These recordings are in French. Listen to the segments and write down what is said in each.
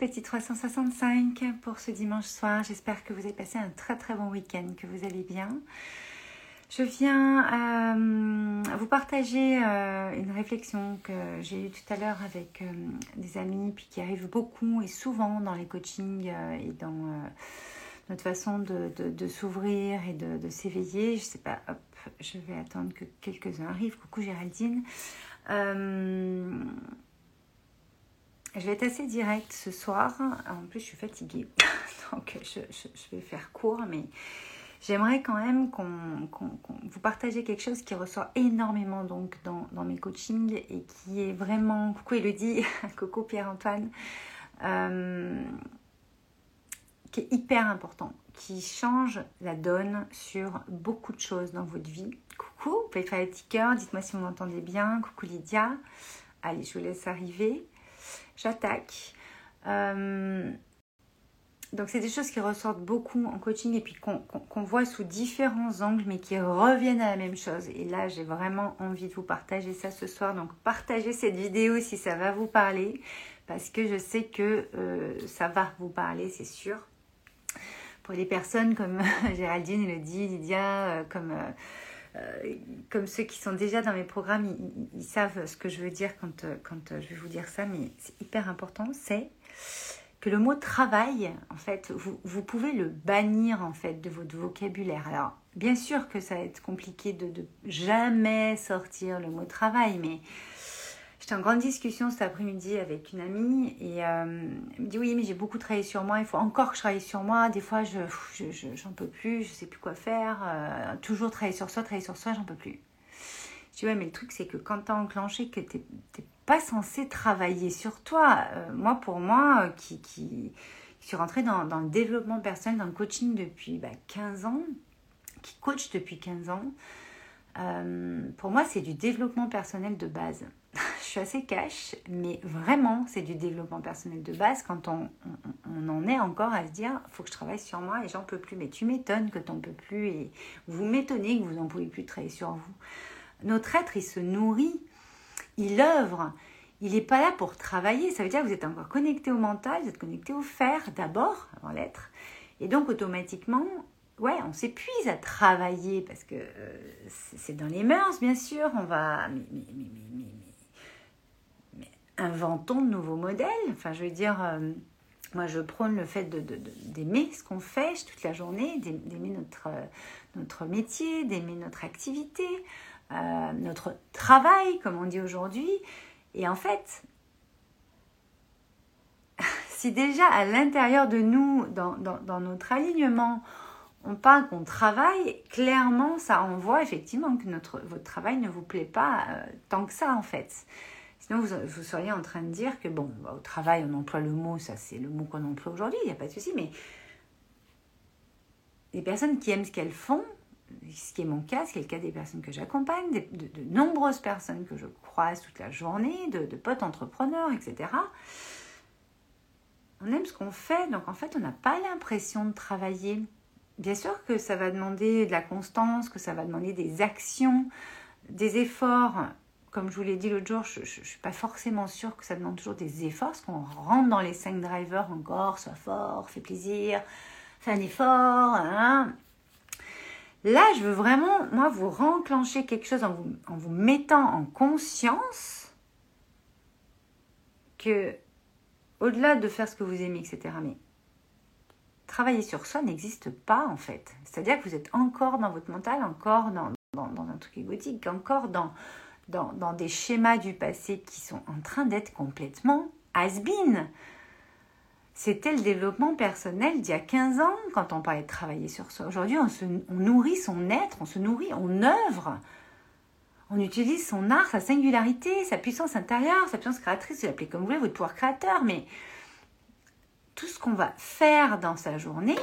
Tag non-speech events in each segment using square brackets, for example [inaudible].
petit 365 pour ce dimanche soir. J'espère que vous avez passé un très très bon week-end, que vous allez bien. Je viens euh, vous partager euh, une réflexion que j'ai eue tout à l'heure avec euh, des amis, puis qui arrive beaucoup et souvent dans les coachings et dans notre façon de, s'ouvrir et de, s'éveiller. Je sais pas, hop, je vais attendre que quelques-uns arrivent. Coucou Géraldine. Je vais être assez directe ce soir. En plus, je suis fatiguée. [laughs] Donc, je, vais faire court, mais j'aimerais quand même qu'on vous partagez quelque chose qui ressort énormément donc dans, mes coachings et qui est vraiment. Coucou Elodie, [laughs] coucou Pierre-Antoine. Euh, qui est hyper important, qui change la donne sur beaucoup de choses dans votre vie. Coucou, vous pouvez faire les petits cœurs, dites-moi si vous m'entendez bien. Coucou Lydia. Allez, je vous laisse arriver j'attaque. Euh, donc c'est des choses qui ressortent beaucoup en coaching et puis qu'on voit sous différents angles mais qui reviennent à la même chose. Et là j'ai vraiment envie de vous partager ça ce soir. Donc partagez cette vidéo si ça va vous parler parce que je sais que euh, ça va vous parler, c'est sûr. Pour les personnes comme [laughs] Géraldine, Elodie, Lydia, euh, comme... comme ceux qui sont déjà dans mes programmes, ils, savent ce que je veux dire quand, euh, quand euh, je vais vous dire ça, mais c'est hyper important, c'est que le mot travail, en fait, vous, vous, pouvez le bannir en fait de votre vocabulaire. Alors, bien sûr que ça va être compliqué de, de jamais sortir le mot travail, mais J'étais en grande discussion cet après-midi avec une amie et euh, elle me dit oui mais j'ai beaucoup travaillé sur moi, il faut encore que je travaille sur moi, des fois je j'en peux plus, je sais plus quoi faire, euh, toujours travailler sur soi, travailler sur soi, j'en peux plus. Je dis ouais mais le truc c'est que quand tu as enclenché que tu n'es pas censé travailler sur toi, euh, moi pour moi qui, qui, suis rentrée dans, dans, le développement personnel, dans le coaching depuis bah, 15 ans, qui coach depuis 15 ans, pour moi c'est du développement personnel de base [laughs] je suis assez cash, mais vraiment, c'est du développement personnel de base quand on, en est encore à se dire faut que je travaille sur moi et j'en peux plus. Mais tu m'étonnes que tu n'en peux plus et vous m'étonnez que vous n'en pouvez plus travailler sur vous. Notre être, il se nourrit, il œuvre. Il n'est pas là pour travailler. Ça veut dire que vous êtes encore connecté au mental, vous êtes connecté au faire d'abord, avant l'être. Et donc, automatiquement, ouais, on s'épuise à travailler parce que euh, c'est dans les mœurs, bien sûr. On va. Inventons de nouveaux modèles. Enfin, je veux dire, euh, moi, je prône le fait d'aimer ce qu'on fait toute la journée, d'aimer notre, euh, notre métier, d'aimer notre activité, euh, notre travail, comme on dit aujourd'hui. Et en fait, [laughs] si déjà à l'intérieur de nous, dans, dans, notre alignement, on parle qu'on travaille, clairement, ça envoie effectivement que notre, votre travail ne vous plaît pas tant que ça, en fait. Vous, seriez en train de dire que, bon, bah, au travail, on emploie le mot, ça c'est le mot qu'on emploie aujourd'hui, il n'y a pas de souci, mais les personnes qui aiment ce qu'elles font, ce qui est mon cas, ce qui est le cas des personnes que j'accompagne, de, nombreuses personnes que je croise toute la journée, de, de potes entrepreneurs, etc. On aime ce qu'on fait, donc en fait, on n'a pas l'impression de travailler. Bien sûr que ça va demander de la constance, que ça va demander des actions, des efforts comme je vous l'ai dit l'autre jour, je ne suis pas forcément sûre que ça demande toujours des efforts, parce qu'on rentre dans les cinq drivers encore, soit fort, fait plaisir, fait un effort. Hein. Là, je veux vraiment, moi, vous renclencher quelque chose en vous, en vous mettant en conscience que, au-delà de faire ce que vous aimez, etc., mais travailler sur soi n'existe pas, en fait. C'est-à-dire que vous êtes encore dans votre mental, encore dans, dans un truc égotique, encore dans dans, des schémas du passé qui sont en train d'être complètement has-been. C'était le développement personnel d'il y a 15 ans quand on parlait de travailler sur soi. Aujourd'hui, on, on nourrit son être, on se nourrit, on œuvre. On utilise son art, sa singularité, sa puissance intérieure, sa puissance créatrice, vous l'appelez comme vous voulez, votre pouvoir créateur, mais tout ce qu'on va faire dans sa journée,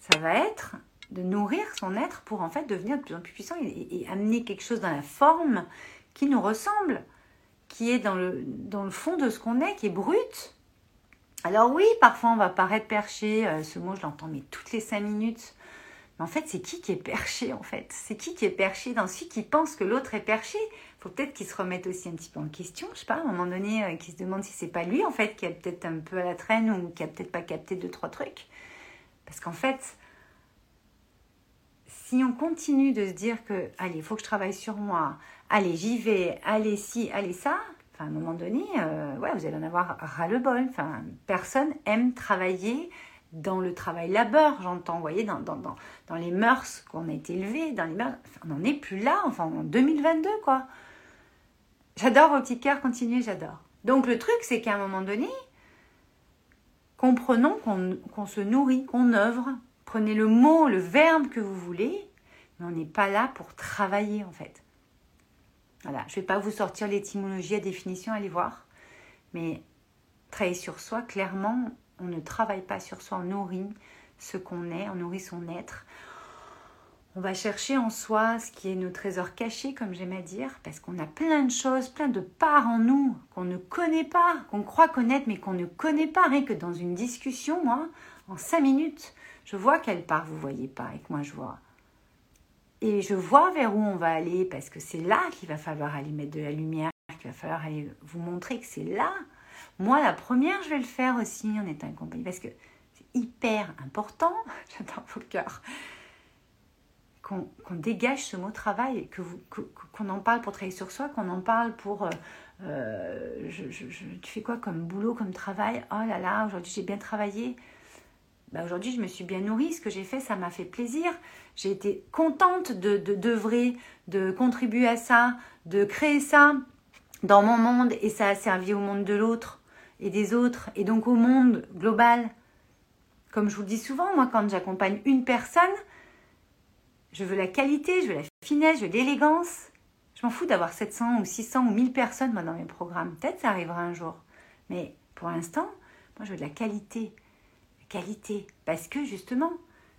ça va être de nourrir son être pour en fait devenir de plus en plus puissant et, amener quelque chose dans la forme qui nous ressemble, qui est dans le, dans le fond de ce qu'on est, qui est brut. Alors oui, parfois on va paraître perché, euh, ce mot je l'entends mais toutes les cinq minutes. Mais en fait, c'est qui qui est perché en fait? C'est qui qui est perché dans celui qui pense que l'autre est perché? Faut peut-être qu'il se remette aussi un petit peu en question, je sais pas, à un moment donné, euh, qu'il se demande si c'est pas lui en fait qui a peut-être un peu à la traîne ou qui a peut-être pas capté deux trois trucs. Parce qu'en fait, si on continue de se dire que allez, il faut que je travaille sur moi, allez, j'y vais, allez ci, allez ça, à un moment donné, euh, ouais, vous allez en avoir ras le bol. Enfin, personne aime travailler dans le travail labeur, j'entends, vous voyez, dans, dans, dans, dans les mœurs qu'on a été élevés, dans les mœurs, on n'en est plus là, enfin en 2022 quoi. J'adore vos petits cœurs, continuez, j'adore. Donc le truc, c'est qu'à un moment donné, comprenons qu'on se nourrit, qu'on œuvre. Prenez le mot, le verbe que vous voulez, mais on n'est pas là pour travailler en fait. Voilà, je ne vais pas vous sortir l'étymologie, à définition, allez voir. Mais travailler sur soi, clairement, on ne travaille pas sur soi, on nourrit ce qu'on est, on nourrit son être. On va chercher en soi ce qui est nos trésors cachés, comme j'aime à dire, parce qu'on a plein de choses, plein de parts en nous qu'on ne connaît pas, qu'on croit connaître, mais qu'on ne connaît pas. Rien que dans une discussion, moi, en cinq minutes, je vois quelle part vous voyez pas et que moi je vois. Et je vois vers où on va aller, parce que c'est là qu'il va falloir aller mettre de la lumière, qu'il va falloir aller vous montrer que c'est là. Moi, la première, je vais le faire aussi en étant accompagnée, parce que c'est hyper important, [laughs] j'adore vos cœurs, qu'on dégage ce mot travail, que qu'on en parle pour travailler sur soi, qu'on en parle pour... Euh, euh, tu fais quoi comme boulot, comme travail? Oh là là, aujourd'hui j'ai bien travaillé. Bah aujourd'hui je me suis bien nourrie, ce que j'ai fait, ça m'a fait plaisir. J'ai été contente de d'œuvrer, de, contribuer à ça, de créer ça dans mon monde et ça a servi au monde de l'autre et des autres et donc au monde global. Comme je vous le dis souvent, moi quand j'accompagne une personne, je veux la qualité, je veux la finesse, je veux l'élégance. Je m'en fous d'avoir 700 ou 600 ou 1000 personnes dans mes programmes. Peut-être ça arrivera un jour. Mais pour l'instant, moi je veux de la qualité. Qualité. Parce que justement,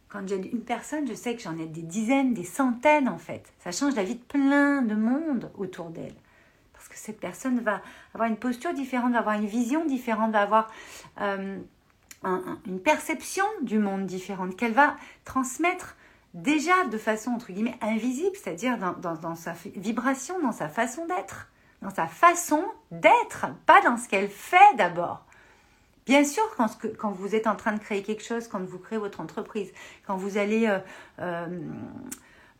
quand j'ai une personne, je sais que j'en ai des dizaines, des centaines en fait. Ça change la vie de plein de monde autour d'elle. Parce que cette personne va avoir une posture différente, va avoir une vision différente, va avoir euh, une perception du monde différente, qu'elle va transmettre déjà de façon entre guillemets invisible, c'est-à-dire dans, sa vibration, dans sa façon d'être, dans sa façon d'être, pas dans ce qu'elle fait d'abord. Bien sûr, quand, vous êtes en train de créer quelque chose, quand vous créez votre entreprise, quand vous allez euh, euh,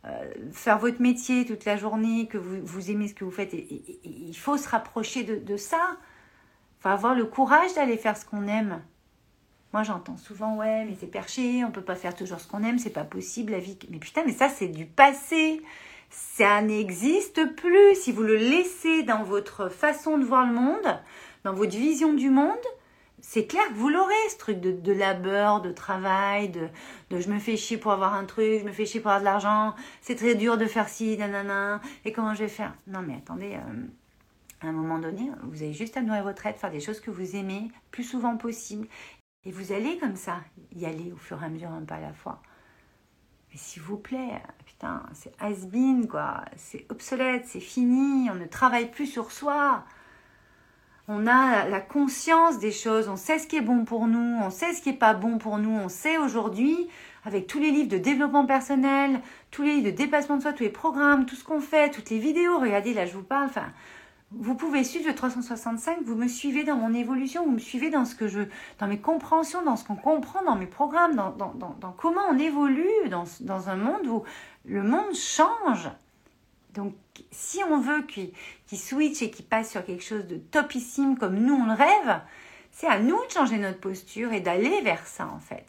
euh, faire votre métier toute la journée, que vous, aimez ce que vous faites, il faut se rapprocher de, de ça. Il faut avoir le courage d'aller faire ce qu'on aime. Moi, j'entends souvent, ouais, mais c'est perché, on peut pas faire toujours ce qu'on aime, c'est pas possible, la vie. Mais putain, mais ça, c'est du passé. Ça n'existe plus. Si vous le laissez dans votre façon de voir le monde, dans votre vision du monde, c'est clair que vous l'aurez, ce truc de, labeur, de travail, de, je me fais chier pour avoir un truc, je me fais chier pour avoir de l'argent, c'est très dur de faire ci, nanana, et comment je vais faire? Non, mais attendez, euh, à un moment donné, vous avez juste à nourrir votre aide, faire des choses que vous aimez, plus souvent possible, et vous allez comme ça y aller au fur et à mesure, un pas à la fois. Mais s'il vous plaît, putain, c'est has-been, quoi. C'est obsolète, c'est fini, on ne travaille plus sur soi. On a la conscience des choses, on sait ce qui est bon pour nous, on sait ce qui n'est pas bon pour nous, on sait aujourd'hui, avec tous les livres de développement personnel, tous les livres de dépassement de soi, tous les programmes, tout ce qu'on fait, toutes les vidéos, regardez, là je vous parle, enfin, vous pouvez suivre le 365, vous me suivez dans mon évolution, vous me suivez dans ce que je, dans mes compréhensions, dans ce qu'on comprend dans mes programmes, dans, dans, dans, comment on évolue dans, dans, un monde où le monde change. Donc, si on veut qu'il switch et qu'il passe sur quelque chose de topissime comme nous on le rêve, c'est à nous de changer notre posture et d'aller vers ça en fait.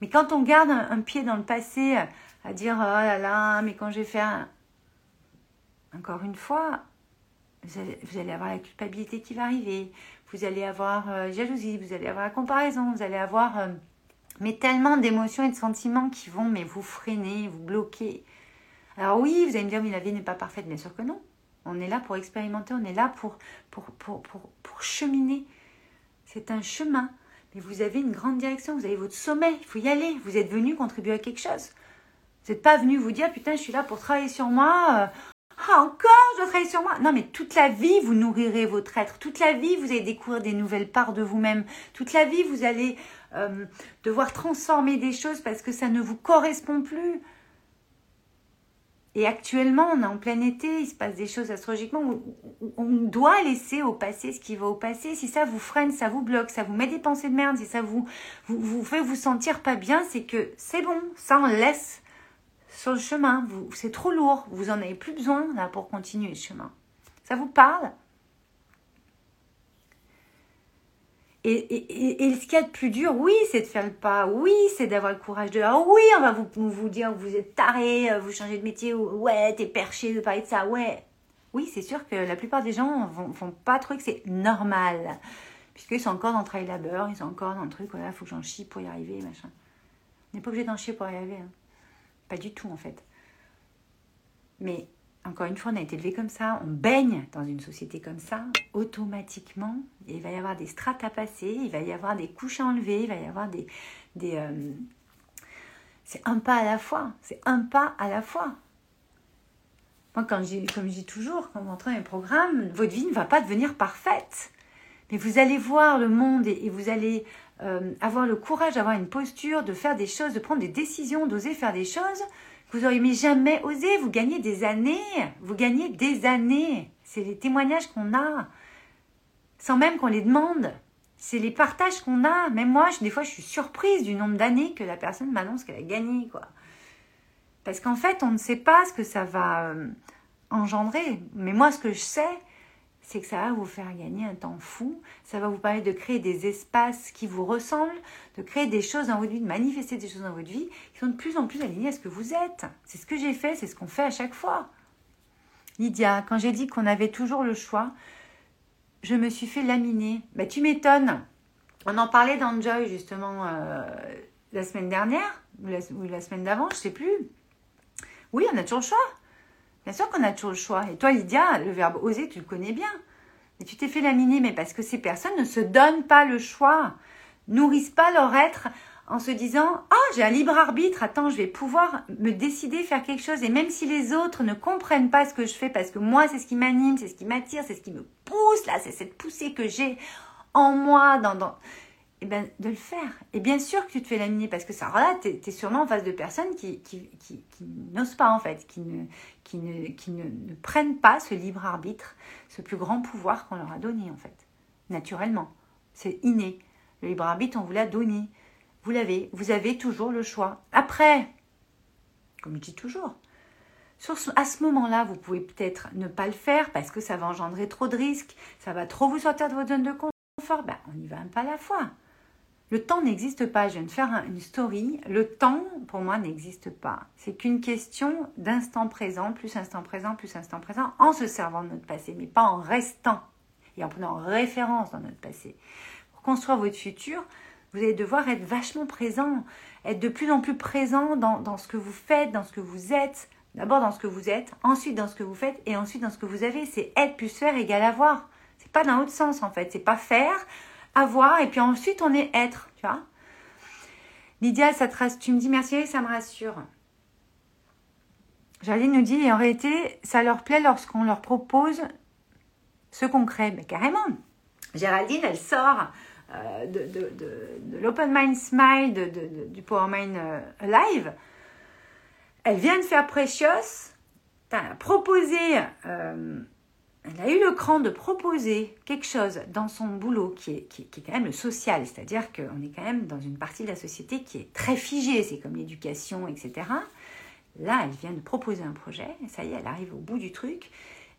Mais quand on garde un, pied dans le passé, à dire oh là là, mais quand j'ai fait un... Encore une fois, vous allez, avoir la culpabilité qui va arriver, vous allez avoir euh, jalousie, vous allez avoir la comparaison, vous allez avoir euh, mais tellement d'émotions et de sentiments qui vont mais vous freiner, vous bloquer. Alors oui, vous allez me dire mais la vie n'est pas parfaite, bien sûr que non. On est là pour expérimenter, on est là pour, pour, pour, pour, pour cheminer. C'est un chemin. Mais vous avez une grande direction, vous avez votre sommet, il faut y aller. Vous êtes venu contribuer à quelque chose. Vous n'êtes pas venu vous dire putain, je suis là pour travailler sur moi. Euh, ah, encore, je dois travailler sur moi. Non, mais toute la vie, vous nourrirez votre être. Toute la vie, vous allez découvrir des nouvelles parts de vous-même. Toute la vie, vous allez euh, devoir transformer des choses parce que ça ne vous correspond plus. Et actuellement, on est en plein été, il se passe des choses astrologiquement où on doit laisser au passé ce qui va au passé. Si ça vous freine, ça vous bloque, ça vous met des pensées de merde, si ça vous, vous, vous fait vous sentir pas bien, c'est que c'est bon, ça on laisse sur le chemin. C'est trop lourd, vous en avez plus besoin là pour continuer le chemin. Ça vous parle? Et, et, et, ce qu'il y a de plus dur, oui, c'est de faire le pas, oui, c'est d'avoir le courage de oh, oui, on va vous, vous dire vous êtes taré, euh, vous changez de métier, ouais, t'es perché de parler de ça, ouais. Oui, c'est sûr que la plupart des gens vont, font pas trop que c'est normal. Puisqu'ils sont encore dans le travail labeur, ils sont encore dans le truc, voilà, faut que j'en chie pour y arriver, machin. On n'est pas obligé d'en chier pour y arriver. Hein. Pas du tout, en fait. Mais encore une fois, on a été élevé comme ça, on baigne dans une société comme ça, automatiquement, il va y avoir des strates à passer, il va y avoir des couches à enlever, il va y avoir des... euh, c'est un pas à la fois, c'est un pas à la fois. Moi, quand comme je dis toujours, quand vous entrez dans un programme, votre vie ne va pas devenir parfaite. Mais vous allez voir le monde et, vous allez euh, avoir le courage d'avoir une posture, de faire des choses, de prendre des décisions, d'oser faire des choses vous auriez jamais osé, vous gagnez des années, vous gagnez des années. C'est les témoignages qu'on a, sans même qu'on les demande. C'est les partages qu'on a. Même moi, des fois, je suis surprise du nombre d'années que la personne m'annonce qu'elle a gagné, quoi. Parce qu'en fait, on ne sait pas ce que ça va euh, engendrer. Mais moi, ce que je sais, c'est que ça va vous faire gagner un temps fou, ça va vous permettre de créer des espaces qui vous ressemblent, de créer des choses dans votre vie, de manifester des choses dans votre vie qui sont de plus en plus alignées à ce que vous êtes. C'est ce que j'ai fait, c'est ce qu'on fait à chaque fois. Lydia, quand j'ai dit qu'on avait toujours le choix, je me suis fait laminer. Bah, tu m'étonnes. On en parlait dans Joy justement euh, la semaine dernière, ou la, semaine d'avant, je sais plus. Oui, on a toujours le choix. Bien sûr qu'on a toujours le choix. Et toi, Lydia, le verbe oser, tu le connais bien. Mais tu t'es fait laminer, mais parce que ces personnes ne se donnent pas le choix, nourrissent pas leur être en se disant Ah, j'ai un libre arbitre, attends, je vais pouvoir me décider, faire quelque chose. Et même si les autres ne comprennent pas ce que je fais, parce que moi, c'est ce qui m'anime, c'est ce qui m'attire, c'est ce qui me pousse, là, c'est cette poussée que j'ai en moi, dans, eh ben, de le faire. Et bien sûr que tu te fais laminer parce que ça, là, tu es, sûrement en face de personnes qui, n'osent pas, en fait, qui, ne, prennent pas ce libre arbitre, ce plus grand pouvoir qu'on leur a donné, en fait, naturellement. C'est inné. Le libre arbitre, on vous l'a donné. Vous l'avez. Vous avez toujours le choix. Après, comme je dis toujours, sur à ce moment-là, vous pouvez peut-être ne pas le faire parce que ça va engendrer trop de risques, ça va trop vous sortir de votre zone de confort. Ben, on y va un pas à la fois. Le temps n'existe pas. Je viens de faire une story. Le temps, pour moi, n'existe pas. C'est qu'une question d'instant présent, plus instant présent, plus instant présent, en se servant de notre passé, mais pas en restant et en prenant référence dans notre passé. Pour construire votre futur, vous allez devoir être vachement présent, être de plus en plus présent dans, ce que vous faites, dans ce que vous êtes. D'abord dans ce que vous êtes, ensuite dans ce que vous faites et ensuite dans ce que vous avez. C'est être plus faire égale avoir. C'est pas dans l'autre sens en fait. C'est pas faire avoir, et puis ensuite on est être, tu vois. Lydia, ça te tu me dis merci, ça me rassure. Géraldine nous dit, en réalité, ça leur plaît lorsqu'on leur propose ce concret. Mais carrément. Géraldine, elle sort euh, de, l'Open Mind Smile, du Power Mind euh, Live. Elle vient de faire Precious. proposer euh, elle a eu le cran de proposer quelque chose dans son boulot qui est, qui, quand même le social, c'est-à-dire qu'on est quand même dans une partie de la société qui est très figée, c'est comme l'éducation, etc. Là, elle vient de proposer un projet, ça y est, elle arrive au bout du truc,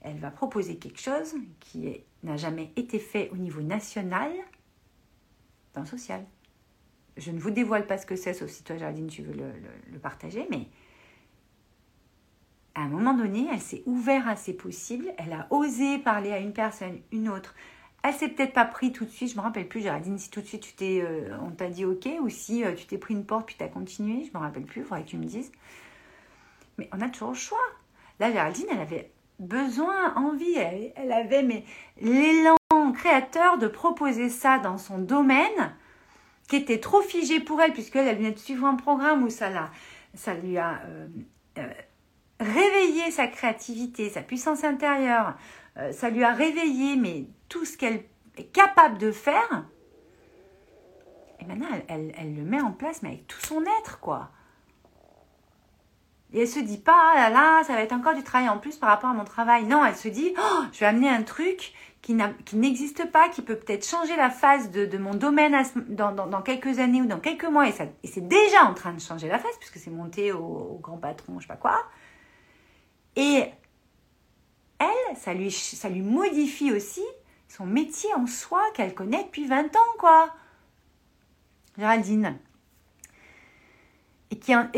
elle va proposer quelque chose qui n'a jamais été fait au niveau national dans le social. Je ne vous dévoile pas ce que c'est, sauf si toi, Jardine, tu veux le partager, mais à un moment donné, elle s'est ouverte à ses possibles, elle a osé parler à une personne, une autre. Elle s'est peut-être pas pris tout de suite, je me rappelle plus, Géraldine, si tout de suite tu t'es, euh, on t'a dit ok, ou si euh, tu t'es pris une porte puis tu as continué, je me rappelle plus, il faudrait que tu me dises. Mais on a toujours le choix. Là, Géraldine, elle avait besoin, envie, elle, avait mais l'élan créateur de proposer ça dans son domaine qui était trop figé pour elle, puisqu'elle elle venait de suivre un programme où ça, l'a, ça lui a euh, réveillé sa créativité, sa puissance intérieure, euh, ça lui a réveillé mais tout ce qu'elle est capable de faire. Et maintenant, elle, elle, le met en place, mais avec tout son être, quoi. Et elle se dit pas, ah là là, ça va être encore du travail en plus par rapport à mon travail. Non, elle se dit, oh, je vais amener un truc qui n'existe pas, qui peut peut-être changer la phase de, mon domaine dans, quelques années ou dans quelques mois. Et, et c'est déjà en train de changer la phase, puisque c'est monté au, grand patron, je sais pas quoi. Et elle, ça lui, modifie aussi son métier en soi qu'elle connaît depuis 20 ans, quoi. Géraldine. Et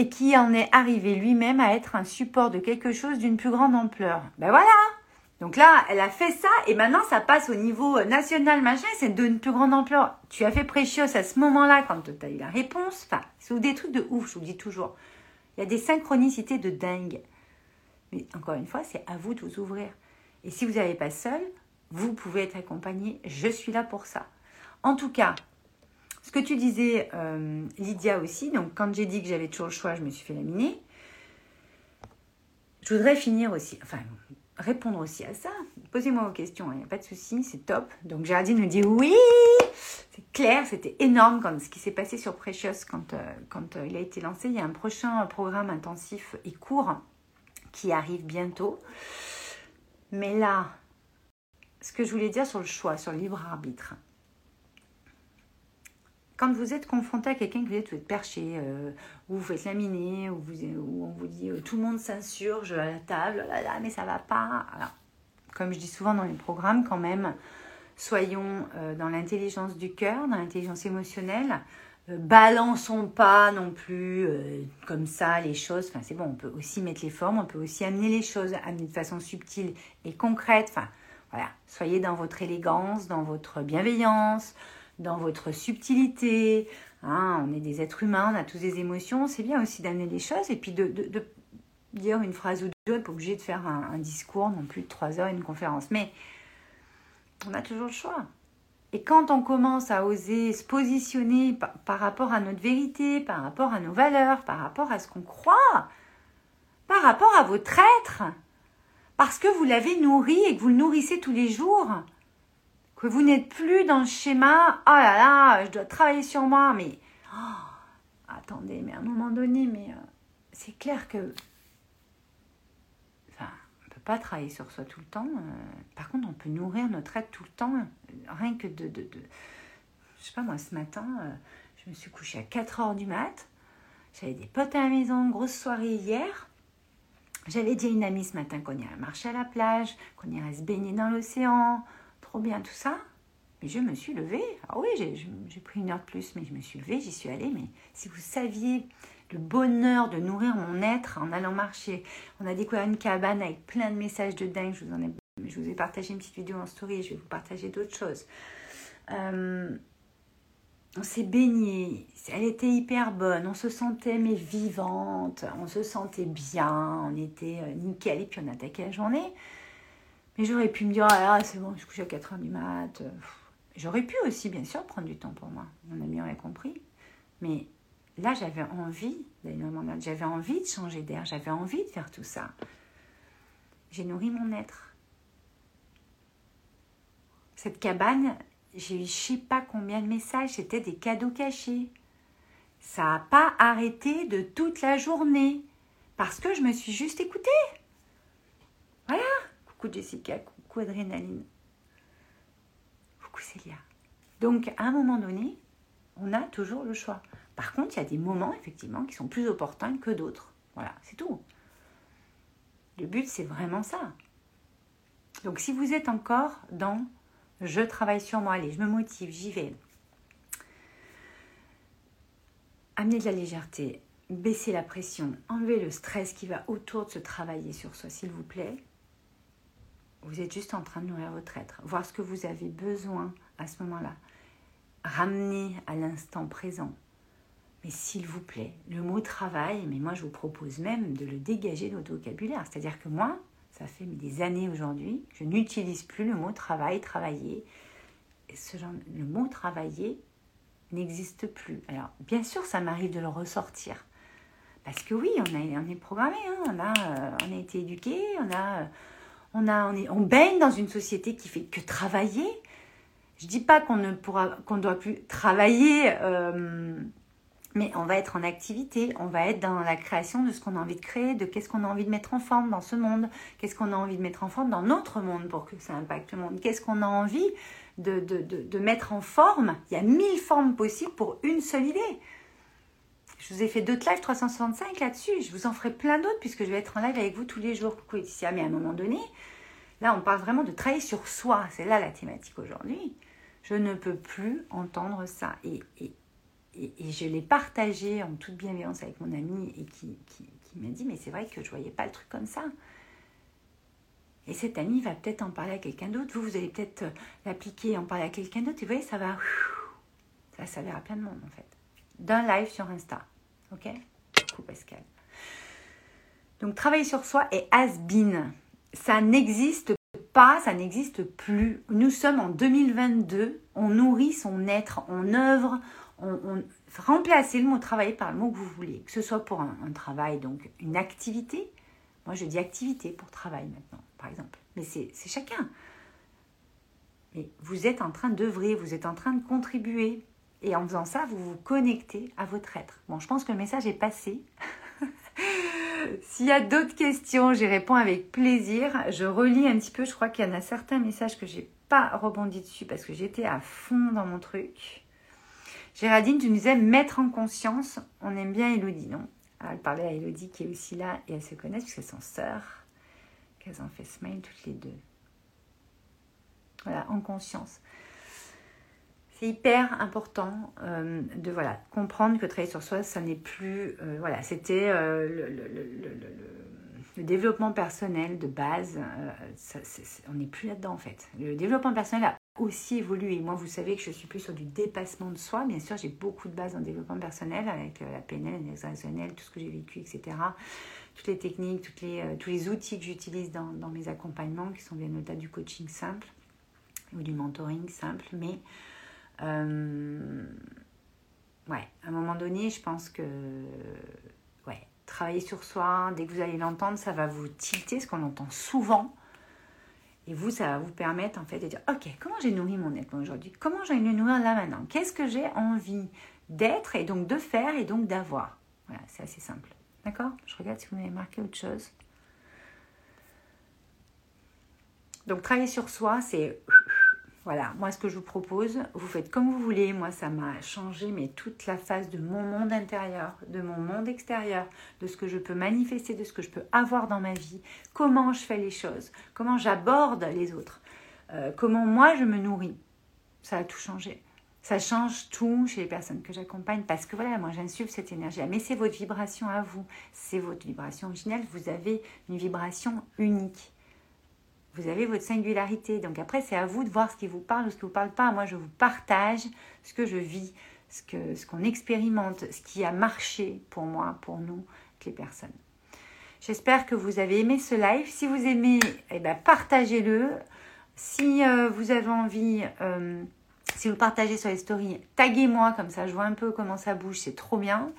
qui, en, est arrivé lui-même à être un support de quelque chose d'une plus grande ampleur. Ben voilà donc là, elle a fait ça et maintenant ça passe au niveau national, machin, c'est d'une plus grande ampleur. Tu as fait Précieux à ce moment-là quand tu as eu la réponse. Enfin, c'est des trucs de ouf, je vous dis toujours. Il y a des synchronicités de dingue. Mais encore une fois, c'est à vous de vous ouvrir. Et si vous n'avez pas seul, vous pouvez être accompagné. Je suis là pour ça. En tout cas, ce que tu disais, euh, Lydia aussi, donc quand j'ai dit que j'avais toujours le choix, je me suis fait laminer. Je voudrais finir aussi, enfin, répondre aussi à ça. Posez-moi vos questions, il hein, n'y a pas de souci, c'est top. Donc Géraldine me dit oui, c'est clair, c'était énorme quand, ce qui s'est passé sur Precious quand, euh, quand euh, il a été lancé. Il y a un prochain programme intensif et court qui arrive bientôt. Mais là, ce que je voulais dire sur le choix, sur le libre arbitre, quand vous êtes confronté à quelqu'un que vous êtes, perché, euh, ou vous faites laminer, ou, vous, on vous dit euh, tout le monde s'insurge à la table, là, là, mais ça va pas. Alors, comme je dis souvent dans les programmes, quand même, soyons euh, dans l'intelligence du cœur, dans l'intelligence émotionnelle. Balançons pas non plus comme ça les choses. Enfin, c'est bon, on peut aussi mettre les formes, on peut aussi amener les choses, amener de façon subtile et concrète. Enfin, voilà, soyez dans votre élégance, dans votre bienveillance, dans votre subtilité. Hein, on est des êtres humains, on a tous des émotions. C'est bien aussi d'amener des choses et puis de, dire une phrase ou deux. pas obligé de faire un, discours non plus de trois heures, une conférence. Mais on a toujours le choix. Et quand on commence à oser se positionner par, rapport à notre vérité, par rapport à nos valeurs, par rapport à ce qu'on croit, par rapport à votre être, parce que vous l'avez nourri et que vous le nourrissez tous les jours, que vous n'êtes plus dans le schéma oh là là, je dois travailler sur moi, mais oh, attendez, mais à un moment donné, mais euh, c'est clair que pas travailler sur soi tout le temps. Euh, par contre, on peut nourrir notre être tout le temps, rien que de, de, de je sais pas moi, ce matin, euh, je me suis couchée à 4 heures du mat. J'avais des potes à la maison, grosse soirée hier. J'avais dit à une amie ce matin qu'on irait marcher à la plage, qu'on irait se baigner dans l'océan, bien tout ça. Mais je me suis levée. Ah oui, j'ai pris une heure de plus, mais je me suis levée, j'y suis allée. Mais si vous saviez le bonheur de nourrir mon être en allant marcher, on a découvert une cabane avec plein de messages de dingue. Je vous, en ai, je vous ai partagé une petite vidéo en story, je vais vous partager d'autres choses. Euh, on s'est baigné, elle était hyper bonne, on se sentait mais vivante, on se sentait bien, on était euh, nickel et puis on attaquait la journée. Mais j'aurais pu me dire, ah c'est bon, je couche à 4 h du mat. J'aurais pu aussi, bien sûr, prendre du temps pour moi. Mon ami aurait compris. Mais là, j'avais envie d'aller dans J'avais envie de changer d'air. J'avais envie de faire tout ça. J'ai nourri mon être. Cette cabane, j'ai eu je sais pas combien de messages. C'était des cadeaux cachés. Ça n'a pas arrêté de toute la journée. Parce que je me suis juste écoutée. Voilà. Coucou Jessica, coucou Adrénaline. Coucou Célia. Donc, à un moment donné, on a toujours le choix. Par contre, il y a des moments, effectivement, qui sont plus opportuns que d'autres. Voilà, c'est tout. Le but, c'est vraiment ça. Donc, si vous êtes encore dans je travaille sur moi, allez, je me motive, j'y vais. Amener de la légèreté, baisser la pression, enlever le stress qui va autour de se travailler sur soi, s'il vous plaît. Vous êtes juste en train de nourrir votre être, voir ce que vous avez besoin à ce moment-là. Ramener à l'instant présent. Mais s'il vous plaît, le mot travail, mais moi je vous propose même de le dégager de votre vocabulaire. C'est-à-dire que moi, ça fait des années aujourd'hui, je n'utilise plus le mot travail, travailler. ce le mot travailler n'existe plus. Alors, bien sûr, ça m'arrive de le ressortir. Parce que oui, on, a, est programmé, hein. on, a, euh, on a été éduqué, on a on, a, on, on baigne dans une société qui fait que travailler. Je dis pas qu'on ne pourra, qu'on doit plus travailler euh, mais on va être en activité, on va être dans la création de ce qu'on a envie de créer, de qu'est-ce qu'on a envie de mettre en forme dans ce monde, qu'est-ce qu'on a envie de mettre en forme dans notre monde pour que ça impacte le monde, qu'est-ce qu'on a envie de, mettre en forme? Il y a mille formes possibles pour une seule idée. Je vous ai fait d'autres lives 365 là-dessus, je vous en ferai plein d'autres puisque je vais être en live avec vous tous les jours. Coucou Laetitia, mais à un moment donné, là on parle vraiment de travailler sur soi, c'est là la thématique aujourd'hui. Je ne peux plus entendre ça. Et, et, je l'ai partagé en toute bienveillance avec mon ami et qui, m'a dit mais c'est vrai que je voyais pas le truc comme ça. Et cet ami va peut-être en parler à quelqu'un d'autre. Vous, vous allez peut-être l'appliquer et en parler à quelqu'un d'autre. Et vous voyez, ça va, ça va à plein de monde en fait. D'un live sur Insta. Ok? Coucou Pascal. Donc travailler sur soi est has-been. Ça n'existe pas, ça n'existe plus. Nous sommes en 2022. On nourrit son être, on œuvre, on, remplacez le mot travailler par le mot que vous voulez, que ce soit pour un, travail, donc une activité. Moi, je dis activité pour travail maintenant, par exemple. Mais c'est chacun. Mais vous êtes en train d'œuvrer, vous êtes en train de contribuer. Et en faisant ça, vous vous connectez à votre être. Bon, je pense que le message est passé. [laughs] S'il y a d'autres questions, j'y réponds avec plaisir. Je relis un petit peu. Je crois qu'il y en a certains messages que j'ai pas rebondi dessus parce que j'étais à fond dans mon truc. Géraldine, tu nous disais mettre en conscience. On aime bien Elodie, non? Elle parlait à Elodie qui est aussi là et elles se connaissent puisqu'elles sont sœurs. Qu'elles ont fait smile toutes les deux. Voilà, en conscience. C'est hyper important euh, de voilà, comprendre que travailler sur soi, ça n'est plus. Euh, voilà, c'était euh, le, développement personnel de base. on n'est plus là-dedans en fait. Le développement personnel a aussi évolué. Moi, vous savez que je suis plus sur du dépassement de soi. Bien sûr, j'ai beaucoup de bases en développement personnel avec euh, la PNL, l'exercice tout ce que j'ai vécu, etc. Toutes les techniques, les, euh, tous les outils que j'utilise dans, dans, mes accompagnements, qui sont bien au-delà du coaching simple ou du mentoring simple. Mais, euh, ouais, à un moment donné, je pense que, ouais, travailler sur soi, dès que vous allez l'entendre, ça va vous tilter, ce qu'on entend souvent et vous, ça va vous permettre en fait de dire, ok, comment j'ai nourri mon être aujourd'hui? Comment j'ai le nourrir là maintenant? Qu'est-ce que j'ai envie d'être et donc de faire et donc d'avoir? Voilà, c'est assez simple. D'accord? Je regarde si vous m'avez marqué autre chose. Donc travailler sur soi, c'est voilà, moi ce que je vous propose, vous faites comme vous voulez. Moi ça m'a changé mais toute la phase de mon monde intérieur, de mon monde extérieur, de ce que je peux manifester, de ce que je peux avoir dans ma vie, comment je fais les choses, comment j'aborde les autres, euh, comment moi je me nourris. Ça a tout changé. Ça change tout chez les personnes que j'accompagne parce que voilà, moi j'insuffle cette énergie. Mais c'est votre vibration à vous, c'est votre vibration originelle. Vous avez une vibration unique. Vous avez votre singularité. Donc après, c'est à vous de voir ce qui vous parle ou ce qui ne vous parle pas. Moi, je vous partage ce que je vis, ce qu'on ce qu'on expérimente, ce qui a marché pour moi, pour nous, les personnes. J'espère que vous avez aimé ce live. Si vous aimez, eh ben, partagez-le. Si euh, vous avez envie, euh, si vous partagez sur les stories, taguez-moi, comme ça je vois un peu comment ça bouge, c'est trop bien.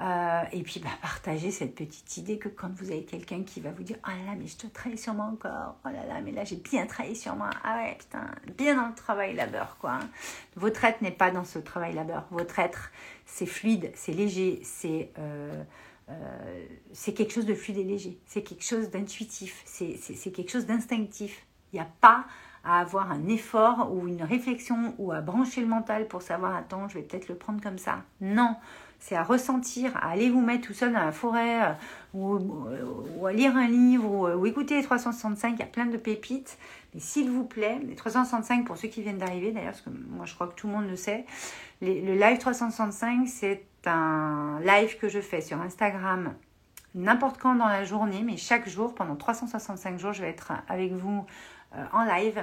Euh, et puis, bah, partager cette petite idée que quand vous avez quelqu'un qui va vous dire Oh là là, mais je te travaille sur moi encore. Oh là là, mais là, j'ai bien travaillé sur moi. Ah ouais, putain, bien dans le travail labeur, quoi. Votre être n'est pas dans ce travail labeur. Votre être, c'est fluide, c'est léger, c'est. Euh, euh, c'est quelque chose de fluide et léger, c'est quelque chose d'intuitif, c'est quelque chose d'instinctif. Il n'y a pas à avoir un effort ou une réflexion ou à brancher le mental pour savoir, attends, je vais peut-être le prendre comme ça. Non, c'est à ressentir, à aller vous mettre tout seul dans la forêt euh, ou, à lire un livre ou, écouter les 365, il y a plein de pépites. Mais s'il vous plaît, les 365 pour ceux qui viennent d'arriver d'ailleurs, parce que moi je crois que tout le monde le sait, le live 365 c'est un live que je fais sur Instagram n'importe quand dans la journée, mais chaque jour, pendant 365 jours, je vais être avec vous euh, en live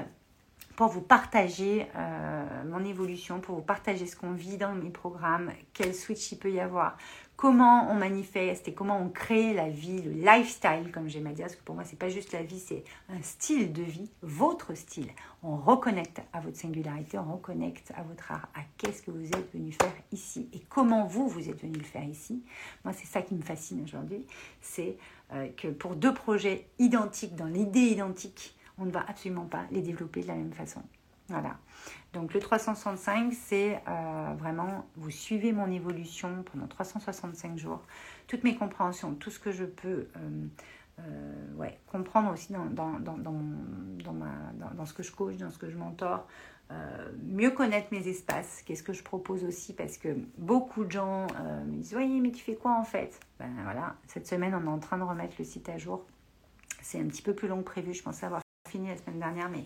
pour vous partager euh, mon évolution, pour vous partager ce qu'on vit dans mes programmes, quel switch il peut y avoir, comment on manifeste et comment on crée la vie, le lifestyle, comme j'aime à dire, parce que pour moi, c'est pas juste la vie, c'est un style de vie, votre style. On reconnecte à votre singularité, on reconnecte à votre art, à qu'est-ce que vous êtes venu faire ici et comment vous, vous êtes venu le faire ici. Moi, c'est ça qui me fascine aujourd'hui, c'est euh, que pour deux projets identiques, dans l'idée identique, on ne va absolument pas les développer de la même façon. Voilà. Donc le 365, c'est euh, vraiment, vous suivez mon évolution pendant 365 jours, toutes mes compréhensions, tout ce que je peux euh, euh, ouais, comprendre aussi dans, dans, dans, dans, ma, ce que je coach, dans ce que je mentor, mieux connaître mes espaces, qu'est-ce que je propose aussi, parce que beaucoup de gens me disent, oui, mais tu fais quoi en fait? Ben voilà, cette semaine, on est en train de remettre le site à jour. C'est un petit peu plus long que prévu, je pensais avoir la semaine dernière, mais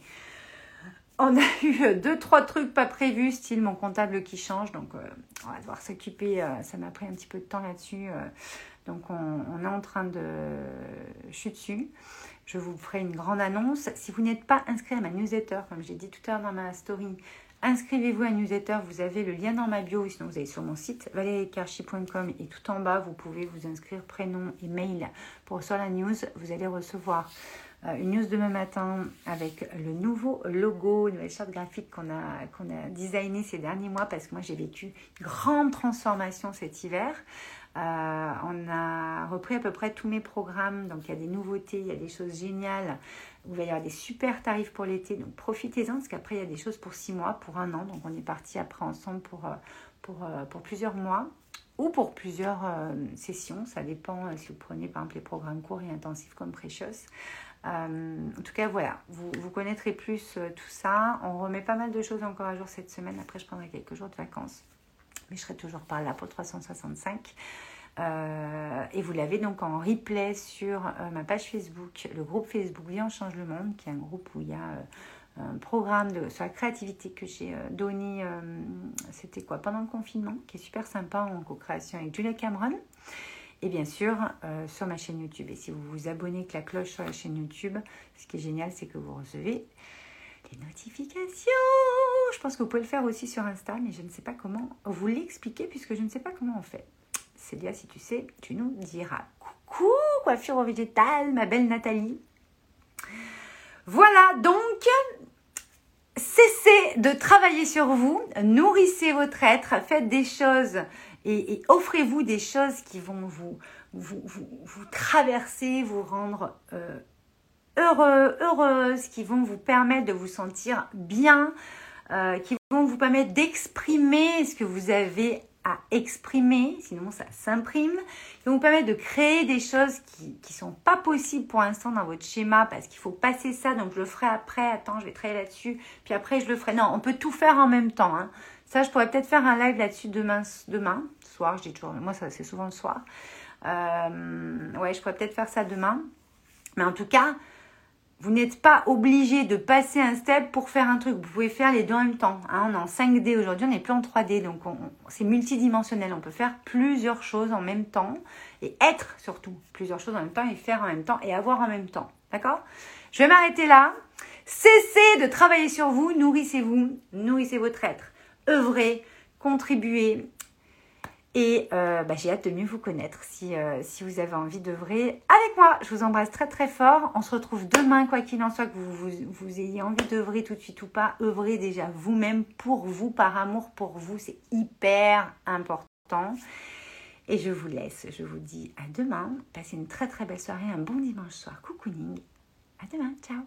on a eu deux, trois trucs pas prévus, style mon comptable qui change. Donc, euh, on va devoir s'occuper. Euh, ça m'a pris un petit peu de temps là-dessus. Euh. donc, on, est en train de. Je dessus. Je vous ferai une grande annonce. Si vous n'êtes pas inscrit à ma newsletter, comme j'ai dit tout à l'heure dans ma story, inscrivez-vous à newsletter. Vous avez le lien dans ma bio, sinon vous allez sur mon site valériekarchi.com et tout en bas, vous pouvez vous inscrire prénom et mail pour recevoir la news. Vous allez recevoir euh, une news demain matin avec le nouveau logo, une nouvelle charte graphique qu'on a, qu'on a designé ces derniers mois parce que moi j'ai vécu une grande transformation cet hiver. Euh, on a repris à peu près tous mes programmes, donc il y a des nouveautés, il y a des choses géniales. Il va y avoir des super tarifs pour l'été, donc profitez-en parce qu'après il y a des choses pour six mois, pour un an. Donc on est parti après ensemble pour, euh, plusieurs mois ou pour plusieurs sessions. Ça dépend si vous prenez par exemple les programmes courts et intensifs comme Precious. Euh, en tout cas, voilà, vous, vous connaîtrez plus euh, tout ça. On remet pas mal de choses encore à jour cette semaine. Après, je prendrai quelques jours de vacances. Mais je serai toujours par là pour 365. Euh, et vous l'avez donc en replay sur ma page Facebook, le groupe Facebook Vie en change le monde, qui est un groupe où il y a un programme de, sur la créativité que j'ai donné, c'était quoi, pendant le confinement, qui est super sympa en co-création avec Julia Cameron et bien sûr euh, sur ma chaîne YouTube. Et si vous vous abonnez avec la cloche sur la chaîne YouTube, ce qui est génial, c'est que vous recevez les notifications. Je pense que vous pouvez le faire aussi sur Insta, mais je ne sais pas comment vous l'expliquer puisque je ne sais pas comment on fait. Célia, si tu sais, tu nous diras. Coucou, coiffure végétale, ma belle Nathalie. Voilà, donc, cessez de travailler sur vous, nourrissez votre être, faites des choses et, offrez-vous des choses qui vont vous, vous, vous, traverser, vous rendre euh, heureux, heureuse, qui vont vous permettre de vous sentir bien, euh, qui vont vous permettre d'exprimer ce que vous avez à exprimer, sinon ça s'imprime, qui vont vous permettre de créer des choses qui ne sont pas possibles pour l'instant dans votre schéma parce qu'il faut passer ça, donc je le ferai après, attends, je vais travailler là-dessus, puis après je le ferai. Non, on peut tout faire en même temps. Hein. Ça, je pourrais peut-être faire un live là-dessus demain, demain, soir, je dis toujours, moi c'est souvent le soir. Euh, ouais, je pourrais peut-être faire ça demain. Mais en tout cas, vous n'êtes pas obligé de passer un step pour faire un truc. Vous pouvez faire les deux en même temps. Hein. on est en 5D aujourd'hui, on n'est plus en 3D. Donc c'est multidimensionnel. On peut faire plusieurs choses en même temps. Et être surtout plusieurs choses en même temps et faire en même temps et avoir en même temps. D'accord? Je vais m'arrêter là. Cessez de travailler sur vous. Nourrissez-vous. Nourrissez votre être œuvrer, contribuer. Et euh, bah, j'ai hâte de mieux vous connaître si, euh, si vous avez envie d'œuvrer avec moi. Je vous embrasse très très fort. On se retrouve demain, quoi qu'il en soit, que vous, vous, ayez envie d'œuvrer tout de suite ou pas. œuvrer déjà vous-même, pour vous, par amour pour vous. C'est hyper important. Et je vous laisse. Je vous dis à demain. Passez une très très belle soirée, un bon dimanche soir. Cocooning. À demain. Ciao.